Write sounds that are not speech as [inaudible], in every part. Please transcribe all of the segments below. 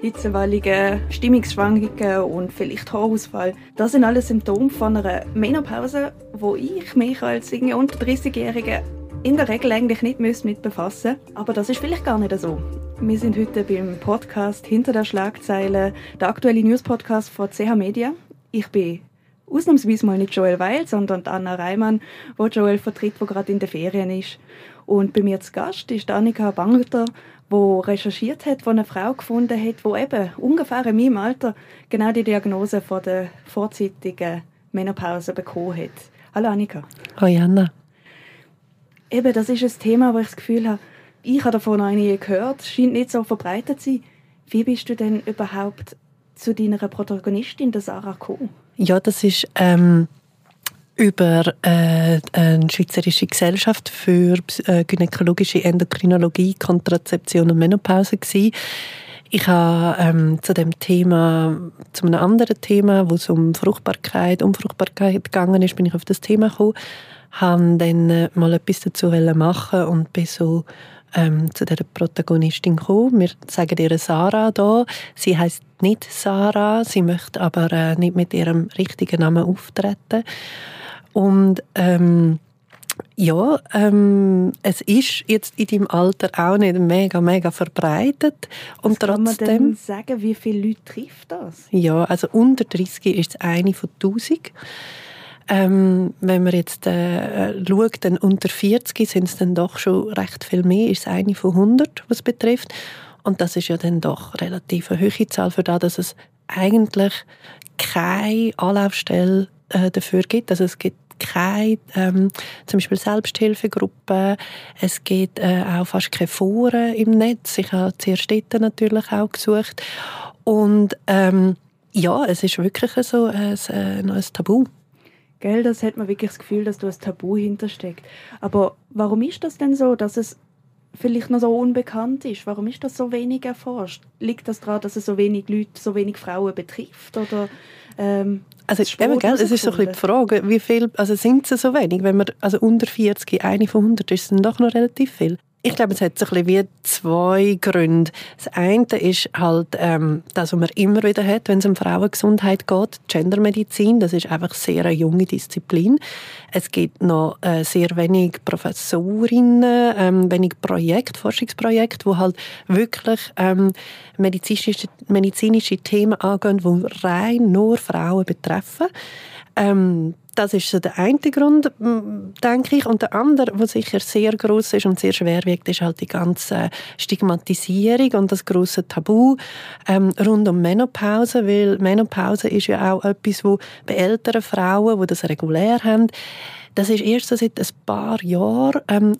hitzewallige Stimmungsschwankungen und vielleicht Haarausfall. Das sind alles Symptome von einer Menopause, wo ich mich als irgendwie unter 30-Jährige in der Regel eigentlich nicht mit befassen Aber das ist vielleicht gar nicht so. Wir sind heute beim Podcast Hinter der Schlagzeile, der aktuelle News-Podcast von CH Media. Ich bin ausnahmsweise mal nicht Joel Weil, sondern Anna Reimann, wo Joel vertritt, wo gerade in den Ferien ist. Und bei mir zu Gast ist Annika Bangelter, wo recherchiert hat, wo eine Frau gefunden hat, wo eben ungefähr in meinem Alter genau die Diagnose von der vorzeitigen Menopause bekommen hat. Hallo Annika. Hallo Anna. Eben, das ist ein Thema, wo ich das Gefühl habe, ich habe davon noch nie gehört, scheint nicht so verbreitet zu sein. Wie bist du denn überhaupt zu deiner Protagonistin, der Sarah, gekommen? Ja, das ist ähm, über äh, eine Schweizerische Gesellschaft für äh, gynäkologische Endokrinologie, Kontrazeption und Menopause gewesen. Ich habe ähm, zu dem Thema, zu einem anderen Thema, wo es um Fruchtbarkeit, Unfruchtbarkeit gegangen ist, bin ich auf das Thema gekommen, habe dann äh, mal etwas dazu machen und bin so ähm, zu der Protagonistin gekommen. Wir sagen ihr Sarah da. Sie heißt nicht Sarah, sie möchte aber äh, nicht mit ihrem richtigen Namen auftreten. Und ähm, ja, ähm, es ist jetzt in deinem Alter auch nicht mega, mega verbreitet. Und Was trotzdem, kann man denn sagen, wie viele Leute trifft das? Ja, also unter 30 ist es eine von 1000. Ähm, wenn man jetzt äh, schaut, dann unter 40 sind es dann doch schon recht viel mehr, ist es eine von 100, was betrifft. Und das ist ja dann doch relativ eine hohe Zahl für das, dass es eigentlich keine Anlaufstelle äh, dafür gibt. Also es gibt keine ähm, zum Beispiel Selbsthilfegruppen, es gibt äh, auch fast keine Foren im Netz. Ich habe zuerst dort natürlich auch gesucht. Und ähm, ja, es ist wirklich so ein, ein, ein Tabu. Gell, das hat man wirklich das Gefühl, dass da ein Tabu hintersteckt. Aber warum ist das denn so, dass es vielleicht noch so unbekannt ist? Warum ist das so wenig erforscht? Liegt das daran, dass es so wenig Leute, so wenig Frauen betrifft? Oder ähm, also eben, gell, es ist so ein bisschen die Frage, wie viel, also sind es so wenig? Wenn man, also unter 40, eine von 100 ist dann doch noch relativ viel. Ich glaube, es hat so ein wie zwei Gründe. Das eine ist halt ähm, das, was man immer wieder hat, wenn es um Frauengesundheit geht, Gendermedizin. Das ist einfach sehr eine junge Disziplin. Es gibt noch äh, sehr wenig Professorinnen, ähm, wenig Projekte, Forschungsprojekte, wo halt wirklich ähm, medizinische, medizinische Themen angehen, die rein nur Frauen betreffen. Ähm, das ist so der eine Grund, denke ich. Und der andere, der sicher sehr groß ist und sehr schwer wiegt, ist halt die ganze Stigmatisierung und das große Tabu ähm, rund um Menopause, weil Menopause ist ja auch etwas, wo bei älteren Frauen, die das regulär haben, das ist erst so seit ein paar Jahren ähm,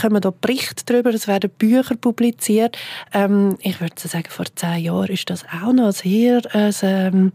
kommen da Berichte darüber, es werden Bücher publiziert. Ähm, ich würde sagen, vor zehn Jahren ist das auch noch sehr, äh, ähm,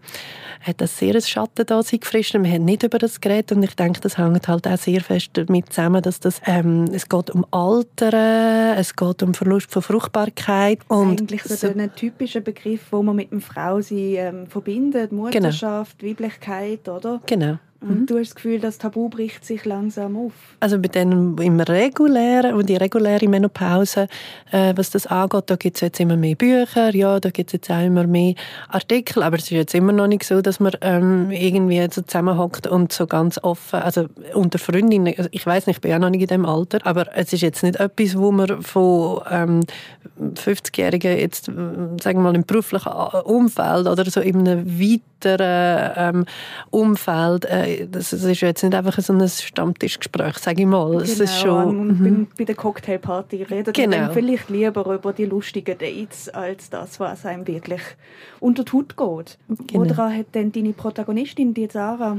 hat das sehr ein Schatten da sich gefrischt. Wir haben nicht über das geredet und ich denke, das hängt halt auch sehr fest damit zusammen, dass das, ähm, es geht um Alter, es geht um Verlust von Fruchtbarkeit. Und Eigentlich so, so ein typischer Begriff, wo man mit einer Frau sie ähm, verbindet, genau. Mutterschaft, genau. Weiblichkeit, oder? Genau. Und mhm. du hast das Gefühl, das Tabu bricht sich langsam auf? Also bei denen im regulären und die reguläre Menopause, äh, was das angeht, da gibt es jetzt immer mehr Bücher, ja, da gibt es jetzt auch immer mehr Artikel, aber es ist jetzt immer noch nicht so, dass man ähm, irgendwie so zusammenhockt und so ganz offen, also unter Freundinnen, also ich weiß nicht, ich bin ja noch nicht in dem Alter, aber es ist jetzt nicht etwas, wo man von ähm, 50-Jährigen jetzt, sagen wir mal, im beruflichen Umfeld oder so in einem weiteren ähm, Umfeld äh, das, das ist jetzt nicht einfach so ein Stammtischgespräch, sage ich mal. Es genau, ist schon, mhm. bei der Cocktailparty redet genau. man vielleicht lieber über die lustigen Dates, als das, was einem wirklich unter die Haut geht. Genau. Oder hat denn deine Protagonistin, die Sarah,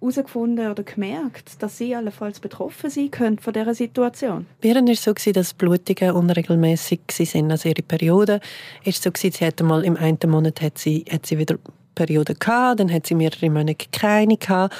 herausgefunden oder gemerkt, dass sie allenfalls betroffen sein können von dieser Situation? Bei ihr war es so, dass Blutungen unregelmäßig waren. Also ihre Periode war so, sie hat mal im einen Monat hat sie, hat sie wieder Periode gehabt, dann hat sie mehrere Monate keine gehabt.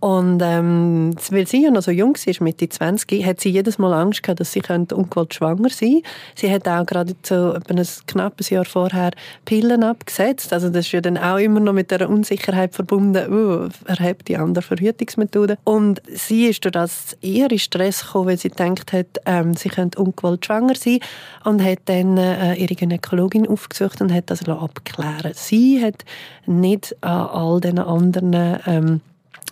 Und ähm, weil sie ja noch so jung war, Mitte 20, hat sie jedes Mal Angst gehabt, dass sie ungewollt schwanger sein Sie hat auch gerade so ein knappes Jahr vorher Pillen abgesetzt. Also das ist ja dann auch immer noch mit der Unsicherheit verbunden, oh, erhebt die andere Verhütungsmethode. Und sie ist durch das eher in Stress gekommen, weil sie gedacht hat, ähm, sie könnte ungewollt schwanger sein und hat dann äh, ihre Gynäkologin aufgesucht und hat das abklären Sie hat nicht an all den anderen ähm,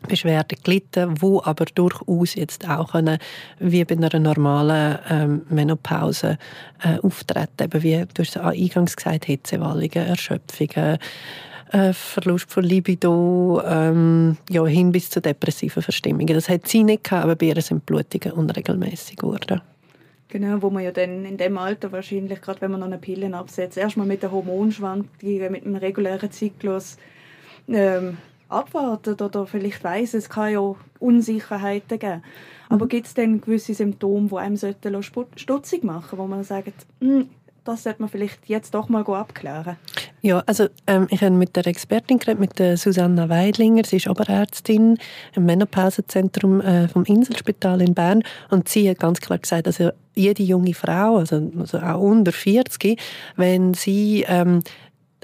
Beschwerden gelitten, wo aber durchaus jetzt auch können, wie bei einer normalen ähm, Menopause äh, auftreten, eben wie du hast eingangs gesagt, Hitzewallungen, Erschöpfungen, äh, Verlust von Libido, ähm, ja, hin bis zu depressiven Verstimmungen. Das hat sie nicht gehabt, aber bei ihr sind Blutungen unregelmäßig geworden. Genau, wo man ja dann in dem Alter wahrscheinlich, gerade wenn man noch eine Pille absetzt, erstmal mit der Hormonschwankungen, mit einem regulären Zyklus ähm, abwartet oder vielleicht weiß es kann ja Unsicherheiten geben. Aber mhm. gibt es denn gewisse Symptome, die einem stutzig machen wo man sagt, hm, das sollte man vielleicht jetzt doch mal abklären. Ja, also ähm, ich habe mit der Expertin geredet, mit der Susanna Weidlinger. Sie ist Oberärztin im Menopausezentrum äh, vom Inselspital in Bern und sie hat ganz klar gesagt, also jede junge Frau, also, also auch unter 40, wenn sie ähm,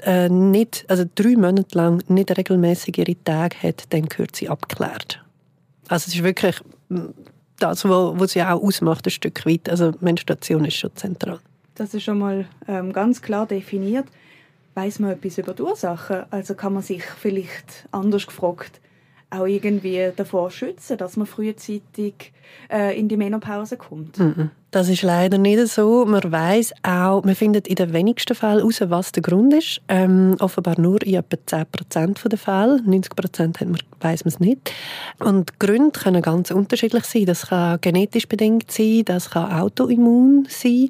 äh, nicht, also drei Monate lang nicht regelmäßig ihre Tage hat, dann gehört sie abgeklärt. Also es ist wirklich mm, das, was sie auch ausmacht, ein Stück weit. Also Menstruation ist schon zentral. Das ist schon mal ähm, ganz klar definiert. Weiß man etwas über die Ursachen? Also kann man sich vielleicht anders gefragt auch irgendwie davor schützen, dass man frühzeitig äh, in die Menopause kommt? Mhm. Das ist leider nicht so. Man weiß auch, man findet in den wenigsten Fällen heraus, was der Grund ist. Ähm, offenbar nur in etwa 10% der Fälle. 90% weiß man es nicht. Und Gründe können ganz unterschiedlich sein. Das kann genetisch bedingt sein, das kann autoimmun sein,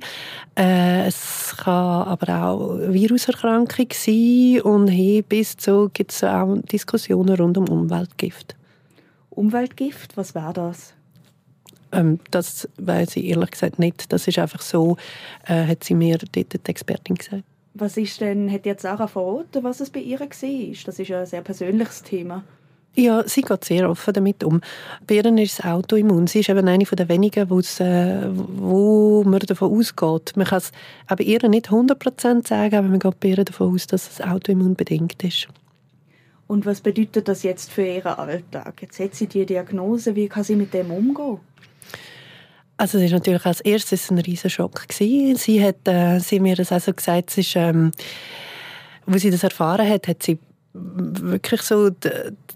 äh, es kann aber auch Viruserkrankung sein und hier bis zu gibt es auch Diskussionen rund um Umweltgift. Umweltgift, was wäre das? Ähm, das weiß ich ehrlich gesagt nicht. Das ist einfach so, äh, hat sie mir dort die Expertin gesagt. Was ist denn, hat jetzt Sarah verraten, was es bei ihr war? Das ist ja ein sehr persönliches Thema. Ja, sie geht sehr offen damit um. Bei ihr ist es Autoimmun. Sie ist eben eine der wenigen, äh, wo man davon ausgeht. Man kann es bei ihr nicht 100% sagen, aber man geht bei ihr davon aus, dass es autoimmunbedingt ist. Und was bedeutet das jetzt für ihren Alltag? Jetzt hat sie die Diagnose, wie kann sie mit dem umgehen? Also es ist natürlich als erstes ein riesen Schock gewesen. Sie hat, äh, sie mir das also gesagt, es ist, ähm, wo sie das erfahren hat, hat sie wirklich so,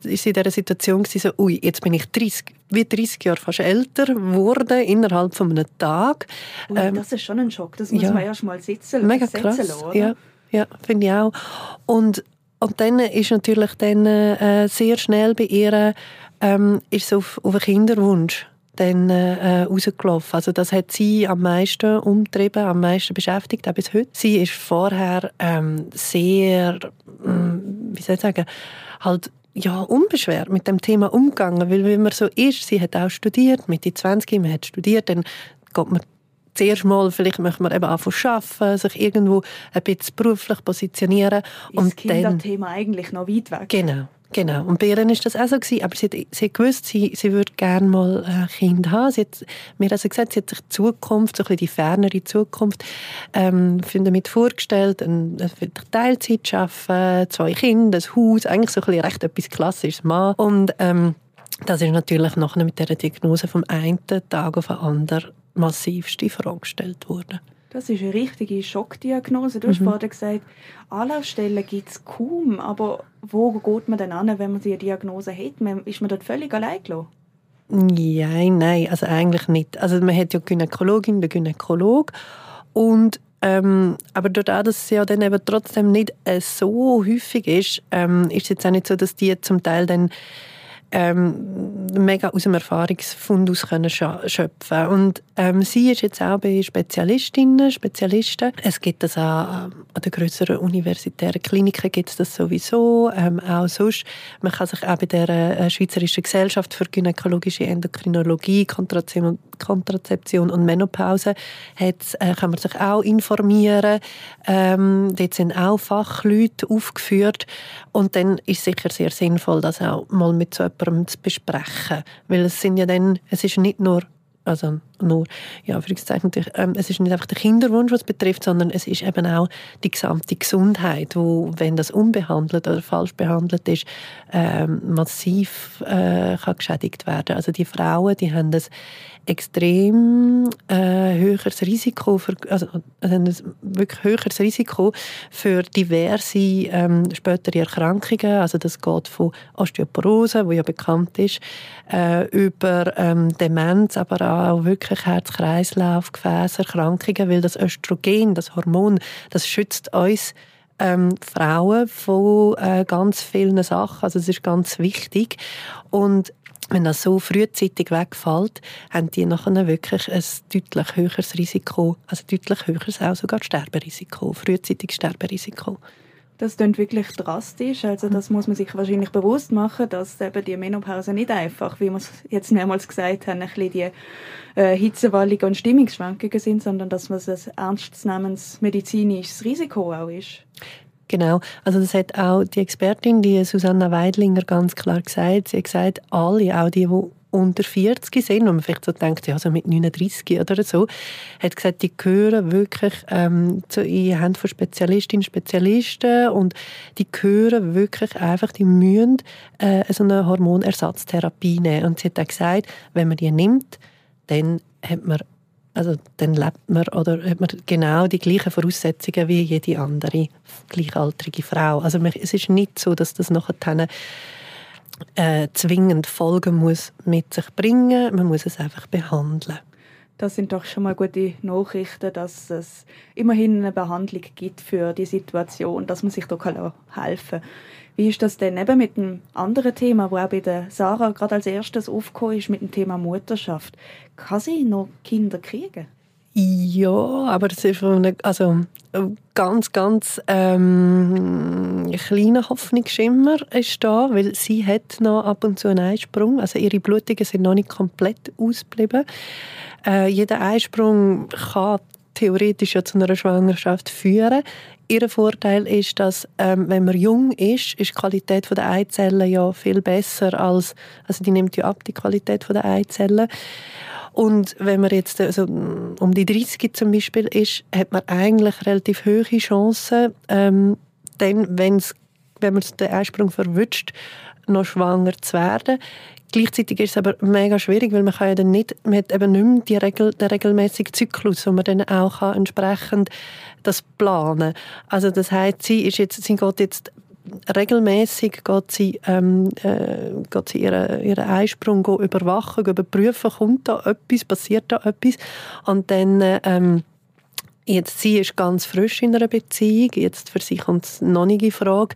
ist sie in dieser Situation gewesen, so, ui, jetzt bin ich 30, wie 30 Jahre fast älter geworden, innerhalb von einem Tag. Ui, ähm, das ist schon ein Schock, das muss ja, man erst mal sitzen, mega krass, lassen, ja, ja finde ich auch. Und, und dann ist natürlich dann äh, sehr schnell bei ihr ähm, ist auf, auf einen Kinderwunsch dann äh, rausgelaufen. Also das hat sie am meisten umtrieben, am meisten beschäftigt, auch bis heute. Sie ist vorher ähm, sehr, ähm, wie soll ich sagen, halt ja, unbeschwert mit dem Thema umgegangen, weil wenn man so ist, sie hat auch studiert, Mitte 20, man hat studiert, dann geht man zuerst mal, vielleicht möchte man eben anfangen arbeiten, sich irgendwo ein bisschen beruflich positionieren. Ist und das Kinderthema eigentlich noch weit weg? Genau. Genau, und bei ihr war das auch so, aber sie hat, sie hat gewusst, sie, sie würde gerne mal ein Kind haben. Sie hat mir also gesagt, sie hat sich die Zukunft, so ein bisschen die fernere Zukunft, ähm, damit vorgestellt, ein, Teilzeit arbeiten, zwei Kinder, ein Haus, eigentlich so ein bisschen recht etwas Klassisches Mann. Und ähm, das ist natürlich nachher mit dieser Diagnose vom einen Tag auf den anderen massivste Frage gestellt worden. Das ist eine richtige Schockdiagnose. Du mhm. hast vorhin gesagt, Anlaufstellen gibt es kaum. Aber wo geht man denn an, wenn man diese Diagnose hat? Ist man dort völlig allein gelassen? Ja, nein, also eigentlich nicht. Also man hat ja Gynäkologin, den Gynäkolog und ähm, aber dadurch, dass es ja dann eben trotzdem nicht äh, so häufig ist, ähm, ist es jetzt auch nicht so, dass die zum Teil dann ähm, mega aus dem Erfahrungsfundus können schöpfen Und ähm, sie ist jetzt auch bei Spezialistinnen, Spezialisten. Es gibt das auch ähm, an den größeren universitären Kliniken gibt es das sowieso. Ähm, auch sonst. Man kann sich auch bei der äh, Schweizerischen Gesellschaft für gynäkologische Endokrinologie, Kontrazeption, und Menopause hat, äh, kann man sich auch informieren. Ähm, dort sind auch Fachleute aufgeführt. Und dann ist es sicher sehr sinnvoll, das auch mal mit so jemandem zu besprechen. Weil es sind ja dann, es ist nicht nur also nur, ja, ähm, es ist nicht einfach der Kinderwunsch, was betrifft, sondern es ist eben auch die gesamte Gesundheit, wo, wenn das unbehandelt oder falsch behandelt ist, ähm, massiv äh, kann geschädigt werden. Also die Frauen, die haben das extrem äh, höheres Risiko für, also, also wirklich höheres Risiko für diverse ähm, spätere Erkrankungen. Also das geht von Osteoporose, wo ja bekannt ist, äh, über ähm, Demenz, aber auch wirklich Herz-Kreislauf, Gefäßerkrankungen, weil das Östrogen, das Hormon, das schützt uns ähm, Frauen von äh, ganz vielen Sachen. Also es ist ganz wichtig. Und wenn das so frühzeitig wegfällt, haben die nachher wirklich ein deutlich höheres Risiko, also deutlich höheres auch sogar Sterberisiko, frühzeitiges Sterberisiko. Das klingt wirklich drastisch. Also das muss man sich wahrscheinlich bewusst machen, dass eben die Menopause nicht einfach, wie wir es jetzt mehrmals gesagt haben, ein bisschen die äh, Hitzewallungen und Stimmungsschwankungen sind, sondern dass man ein ernstzunehmendes medizinisches Risiko auch ist. Genau, also das hat auch die Expertin, die Susanna Weidlinger, ganz klar gesagt. Sie hat gesagt, alle, auch die, die unter 40 sind, und man vielleicht so denkt, ja, so mit 39 oder so, hat gesagt, die gehören wirklich ähm, zu in Hände von Spezialistinnen und Spezialisten und die gehören wirklich einfach, die müssen äh, so eine Hormonersatztherapie nehmen. Und sie hat auch gesagt, wenn man die nimmt, dann hat man also dann lebt man oder hat man genau die gleichen Voraussetzungen wie jede andere gleichaltrige Frau. Also es ist nicht so, dass das nachher äh, zwingend Folgen muss mit sich bringen. Man muss es einfach behandeln. Das sind doch schon mal gute Nachrichten, dass es immerhin eine Behandlung gibt für die Situation, dass man sich da helfen kann. Wie ist das denn eben mit einem anderen Thema, wo auch bei der Sarah gerade als erstes aufgekommen ist, mit dem Thema Mutterschaft? Kann sie noch Kinder kriegen? Ja, aber das ist eine, also ganz, ganz ähm, kleiner Hoffnungsschimmer ist da, weil sie hat noch ab und zu einen Eisprung. Also ihre Blutungen sind noch nicht komplett ausgeblieben. Äh, jeder Eisprung kann theoretisch ja zu einer Schwangerschaft führen. Ihr Vorteil ist, dass ähm, wenn man jung ist, ist die Qualität der Eizellen ja viel besser als, also die nimmt ja ab, die Qualität der Eizellen. Und wenn man jetzt also um die 30 zum Beispiel ist, hat man eigentlich relativ hohe Chancen, ähm, dann, wenn's, wenn man den Einsprung verwünscht, noch schwanger zu werden. Gleichzeitig ist es aber mega schwierig, weil man kann ja dann nicht, man hat eben nicht mehr die Regel, den regelmäßigen Zyklus, wo man dann auch kann entsprechend das planen. Also das heißt, sie ist jetzt, sie geht jetzt regelmäßig geht sie, ähm, äh, geht sie ihren, ihren Einsprung überwachen, überprüfen, kommt da etwas, passiert da etwas? Und dann ähm, Jetzt, sie ist ganz frisch in einer Beziehung. Jetzt für sie kommt es noch nicht in Frage,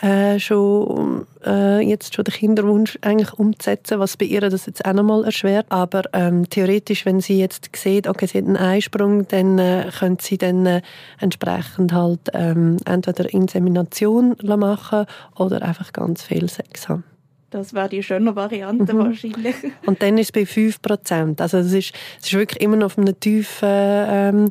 äh, schon, äh, jetzt schon den Kinderwunsch eigentlich umzusetzen, was bei ihr das jetzt auch nochmal erschwert. Aber ähm, theoretisch, wenn sie jetzt sieht, okay, sie hat einen Einsprung, dann äh, könnte sie dann äh, entsprechend halt ähm, entweder Insemination machen oder einfach ganz viel Sex haben. Das wäre die schöne Variante mhm. wahrscheinlich. Und dann ist es bei 5%. Also es ist, es ist wirklich immer noch auf einem tiefen ähm,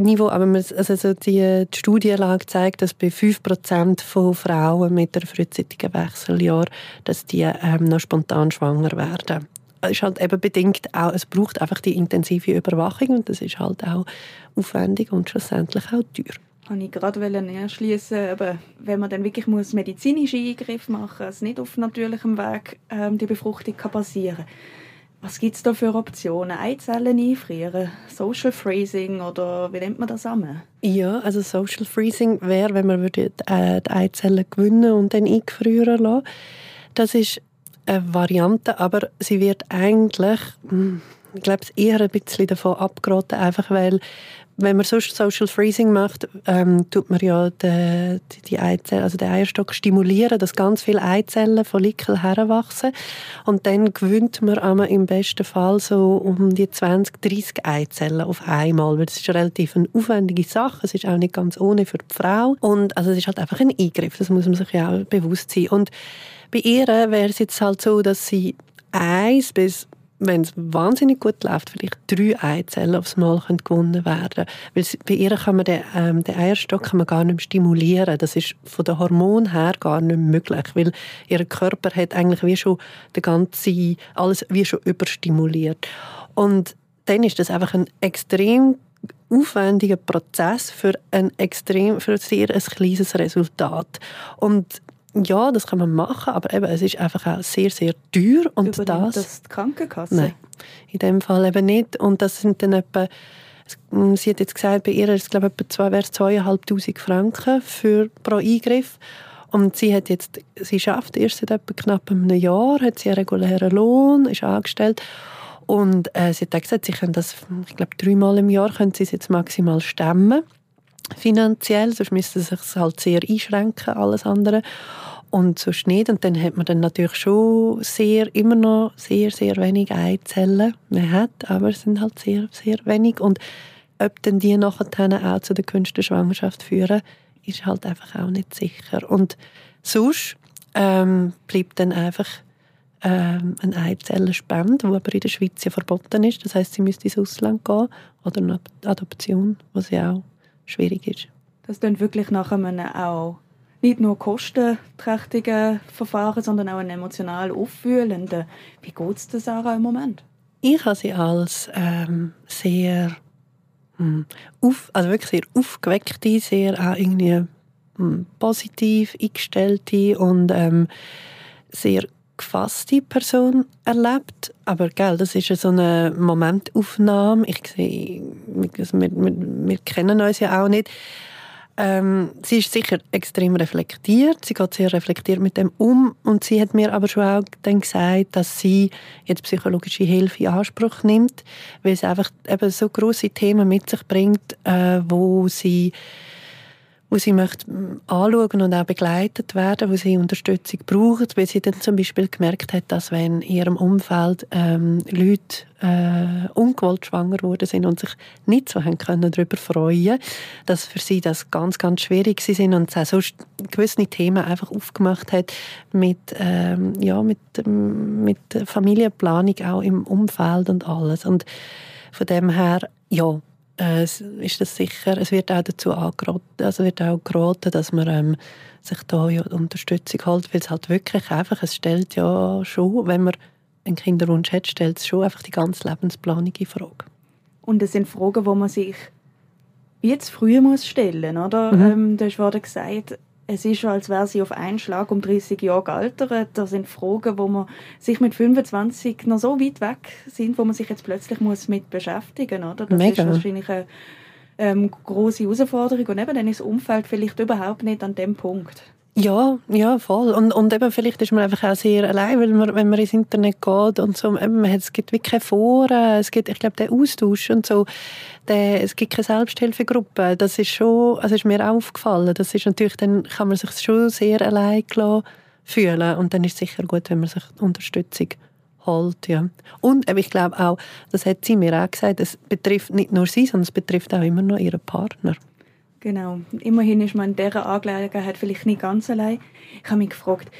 Niveau, aber also die, die Studienlage zeigt, dass bei 5% von Frauen mit einem frühzeitigen Wechseljahr, dass die ähm, noch spontan schwanger werden. Es ist halt eben bedingt auch, es braucht einfach die intensive Überwachung und das ist halt auch aufwendig und schlussendlich auch teuer wollte ich gerade anschließen, aber wenn man dann wirklich muss medizinische Eingriffe machen muss, es nicht auf natürlichem Weg ähm, die Befruchtung kann passieren was gibt es da für Optionen? Eizellen einfrieren, Social Freezing oder wie nennt man das an? Ja, also Social Freezing wäre, wenn man würde äh, die Eizellen gewinnen und dann eingefrieren lassen. Das ist eine Variante, aber sie wird eigentlich, hm, ich glaube, eher ein bisschen davon abgeraten, einfach weil wenn man Social Freezing macht, ähm, tut man ja die, die Eizellen, also den Eierstock stimulieren, dass ganz viele Eizellen, Follikel heranwachsen. Und dann gewöhnt man aber im besten Fall so um die 20, 30 Eizellen auf einmal. Weil das ist eine relativ eine aufwendige Sache. Es ist auch nicht ganz ohne für die Frau. Und also es ist halt einfach ein Eingriff. Das muss man sich ja auch bewusst sein. Und bei ihr wäre es jetzt halt so, dass sie eins bis wenn es wahnsinnig gut läuft, vielleicht drei Eizellen aufs Mal gewonnen werden Weil bei ihr kann man den, ähm, den Eierstock kann man gar nicht stimulieren. Das ist von den Hormonen her gar nicht möglich, weil ihr Körper hat eigentlich wie schon den ganzen, alles wie schon überstimuliert. Und dann ist das einfach ein extrem aufwendiger Prozess für ein extrem, für ein sehr ein kleines Resultat. Und ja, das kann man machen, aber eben, es ist einfach auch sehr, sehr teuer. Und Übernimmt das, das die Krankenkasse? Nein, in dem Fall eben nicht. Und das sind dann etwa, sie hat jetzt gesagt, bei ihr ist es, glaube ich, etwa wäre es 2'500 Franken für, pro Eingriff. Und sie hat jetzt, sie schafft erst seit etwa knapp einem Jahr, hat sie einen regulären Lohn, ist angestellt. Und äh, sie hat gesagt, sie können das, ich glaube, dreimal im Jahr können sie es jetzt maximal stemmen finanziell, sonst müsste sich halt sehr einschränken, alles andere. Und sonst nicht. Und dann hat man dann natürlich schon sehr, immer noch sehr, sehr wenig Eizellen. Man hat, aber es sind halt sehr, sehr wenig. Und ob dann die nachher auch zu der künstlichen Schwangerschaft führen, ist halt einfach auch nicht sicher. Und sonst ähm, bleibt dann einfach ähm, eine Eizellenspende, die aber in der Schweiz ja verboten ist. Das heißt, sie müsste ins Ausland gehen oder eine Adoption, was ja auch schwierig ist. Das dann wirklich nach einem auch nicht nur kostenträchtigen Verfahren, sondern auch ein emotional auffühlenden. Wie geht es dir, Sarah, im Moment? Ich habe sie als ähm, sehr hm, auf, also wirklich sehr aufgeweckte, sehr auch irgendwie hm, positiv eingestellte und ähm, sehr gefasste Person erlebt. Aber gell, das ist so eine Momentaufnahme. Ich sehe, wir, wir, wir kennen uns ja auch nicht. Ähm, sie ist sicher extrem reflektiert. Sie geht sehr reflektiert mit dem um. Und sie hat mir aber schon auch dann gesagt, dass sie jetzt psychologische Hilfe in Anspruch nimmt, weil sie einfach eben so große Themen mit sich bringt, äh, wo sie wo sie möchte hm, anschauen und auch begleitet werden, wo sie Unterstützung braucht, weil sie dann zum Beispiel gemerkt hat, dass wenn in ihrem Umfeld ähm, Leute äh, ungewollt schwanger geworden sind und sich nicht so haben können darüber freuen, dass für sie das ganz, ganz schwierig sind und sie auch gewisse Themen einfach aufgemacht hat mit, ähm, ja, mit, mit Familienplanung auch im Umfeld und alles. Und von dem her, ja, äh, ist das sicher, es wird auch dazu angeraten, also wird auch geraten, dass man ähm, sich da ja Unterstützung holt, weil es halt wirklich einfach, es stellt ja schon, wenn man einen Kinderwunsch hat, stellt es schon einfach die ganze Lebensplanung in Frage. Und das sind Fragen, die man sich jetzt früher muss stellen, oder? Mhm. Ähm, du hast vorhin gesagt, es ist, als wäre sie auf einen Schlag um 30 Jahre gealtert. Das sind Fragen, wo man sich mit 25 noch so weit weg sind, wo man sich jetzt plötzlich muss mit beschäftigen muss. Das Mega. ist wahrscheinlich eine ähm, große Herausforderung. Und eben dann ist das Umfeld vielleicht überhaupt nicht an dem Punkt. Ja, ja, voll. Und, und eben vielleicht ist man einfach auch sehr allein, weil man, wenn man ins Internet geht und so, eben, es gibt wirklich keine Foren, es gibt, ich glaube, der Austausch und so, der, es gibt keine Selbsthilfegruppe. Das ist schon, also ist mir aufgefallen. Das ist natürlich, dann kann man sich schon sehr allein fühlen und dann ist es sicher gut, wenn man sich Unterstützung holt, ja. Und eben, ich glaube auch, das hat sie mir auch gesagt, es betrifft nicht nur sie, sondern es betrifft auch immer noch ihren Partner. Genau. Immerhin ist man in dieser Angelegenheit vielleicht nicht ganz allein. Ich habe mich gefragt,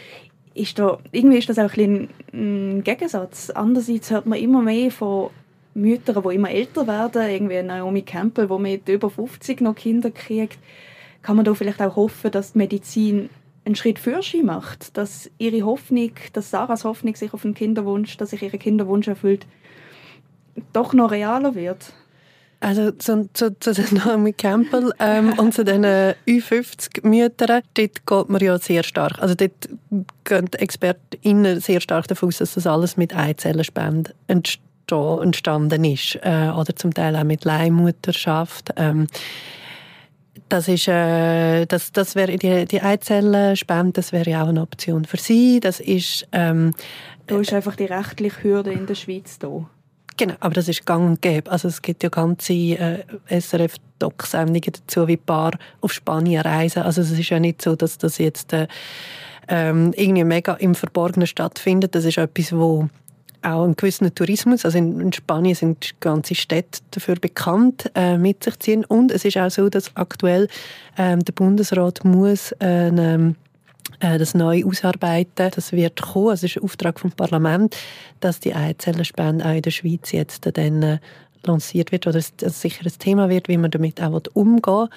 ist da, irgendwie ist das auch ein, ein Gegensatz. Andererseits hört man immer mehr von Müttern, die immer älter werden, irgendwie Naomi Campbell, die mit über 50 noch Kinder kriegt. Kann man da vielleicht auch hoffen, dass die Medizin einen Schritt für sie macht, dass ihre Hoffnung, dass Sarahs Hoffnung sich auf einen Kinderwunsch, dass sich ihre Kinderwunsch erfüllt, doch noch realer wird? Also zu, zu, zu den Naomi Campbell ähm, [laughs] und zu den Ü50-Müttern, dort geht man ja sehr stark, also dort gehen die ExpertInnen sehr stark davon aus, dass das alles mit Eizellenspenden entstanden ist. Äh, oder zum Teil auch mit Leihmutterschaft. Ähm, das ist, äh, das, das wäre die, die Eizellenspende, das wäre ja auch eine Option für Sie. Das ist, ähm, da ist einfach die rechtliche Hürde in der Schweiz da. Genau, aber das ist gang und gäbe. Also es gibt ja ganze äh, SRF-Doc-Sendungen dazu, wie Paar auf Spanien reisen. Also es ist ja nicht so, dass das jetzt äh, ähm, irgendwie mega im Verborgenen stattfindet. Das ist etwas, wo auch einen gewissen Tourismus, also in, in Spanien sind ganze Städte dafür bekannt, äh, mit sich ziehen. Und es ist auch so, dass aktuell ähm, der Bundesrat muss äh, das neu ausarbeiten. Das wird kommen, es ist ein Auftrag vom Parlament, dass die Eizellenspende auch in der Schweiz jetzt dann äh, lanciert wird oder es sicher ein Thema wird, wie man damit auch umgehen will.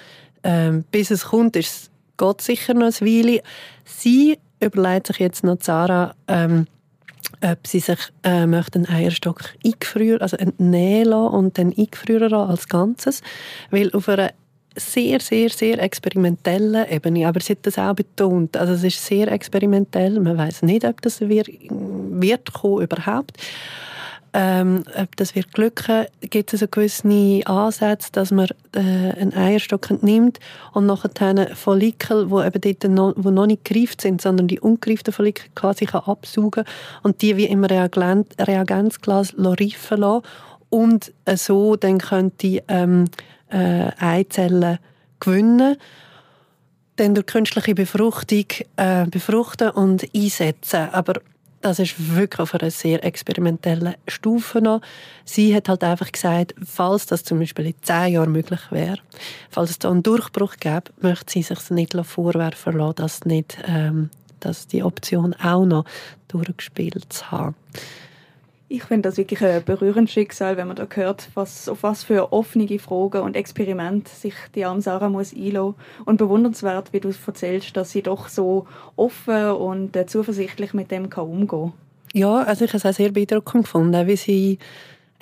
Ähm, bis es kommt, ist, geht sicher noch ein Weile. Sie überlegt sich jetzt noch, Sarah, ähm, ob sie sich äh, möchten einen Eierstock eingefrieren, also entnehmen lassen und dann eingefrieren als Ganzes. Weil auf einer sehr, sehr, sehr experimentellen Ebene, aber sie hat das auch betont, also es ist sehr experimentell, man weiß nicht, ob das wird, wird kommen überhaupt. Ähm, ob das wird glücken, gibt es so gewisse Ansätze, dass man äh, einen Eierstock nimmt und nachher Follikel, wo eben dort noch, wo noch nicht gereift sind, sondern die ungereiften Follikel quasi kann absaugen und die wie im Reagenz, Reagenzglas reifen lassen und so dann könnte ähm, äh, Eizellen gewinnen dann durch künstliche Befruchtung äh, befruchten und einsetzen. Aber das ist wirklich auf einer sehr experimentellen Stufe noch. Sie hat halt einfach gesagt, falls das zum Beispiel in zehn Jahren möglich wäre, falls es da einen Durchbruch gäbe, möchte sie sich nicht vorwerfen lassen, dass, nicht, ähm, dass die Option auch noch durchgespielt zu haben. Ich finde das wirklich ein berührendes Schicksal, wenn man da hört, was, auf was für offene Fragen und Experimente sich die arme Sarah muss einlassen. Und bewundernswert, wie du erzählst, dass sie doch so offen und äh, zuversichtlich mit dem kann umgehen. Ja, also ich habe es auch sehr beeindruckend gefunden, wie sie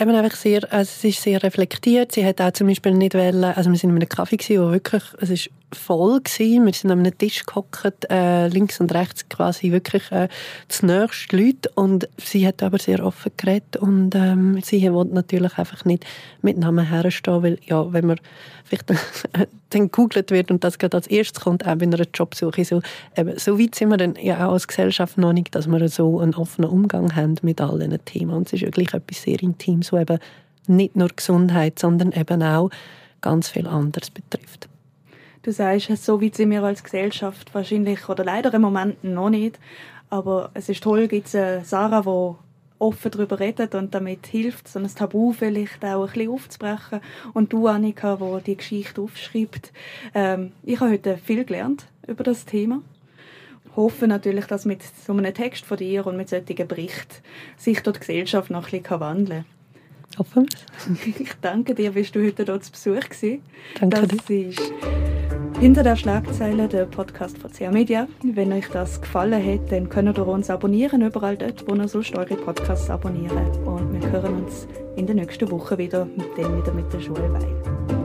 eben einfach sehr, also sie ist sehr reflektiert. Sie hat auch zum Beispiel nicht wollen, also wir sind in einem Kaffee gewesen, wo wirklich, es ist voll gewesen. Wir sind an einem Tisch gehockt, äh, links und rechts quasi wirklich äh, das nächste Leute und sie hat aber sehr offen geredet und ähm, sie wollte natürlich einfach nicht mit Namen herstehen, weil ja, wenn man vielleicht [laughs] dann gegoogelt wird und das gerade als erstes kommt, auch bei einer Jobsuche, so, eben, so weit sind wir dann ja auch als Gesellschaft noch nicht, dass wir so einen offenen Umgang haben mit all diesen Themen und es ist wirklich etwas sehr Intimes, so eben nicht nur Gesundheit, sondern eben auch ganz viel anderes betrifft. Du sagst, so weit sind wir als Gesellschaft wahrscheinlich oder leider im Moment noch nicht. Aber es ist toll, gibt es Sarah, die offen darüber redet und damit hilft, so ein Tabu vielleicht auch ein bisschen aufzubrechen. Und du, Annika, die die Geschichte aufschreibt. Ähm, ich habe heute viel gelernt über das Thema. Hoffe natürlich, dass mit so einem Text von dir und mit solchen Berichten sich dort die Gesellschaft noch ein bisschen wandeln kann. Hoffen [laughs] Ich danke dir, bist du heute hier zu Besuch gewesen. Danke das dir. Ist hinter der Schlagzeile, der Podcast von CA Media. Wenn euch das gefallen hat, dann könnt ihr uns abonnieren, überall dort, wo ihr so eure Podcasts abonnieren. Und wir hören uns in der nächsten Woche wieder, mit dem wieder mit der Schule weiter.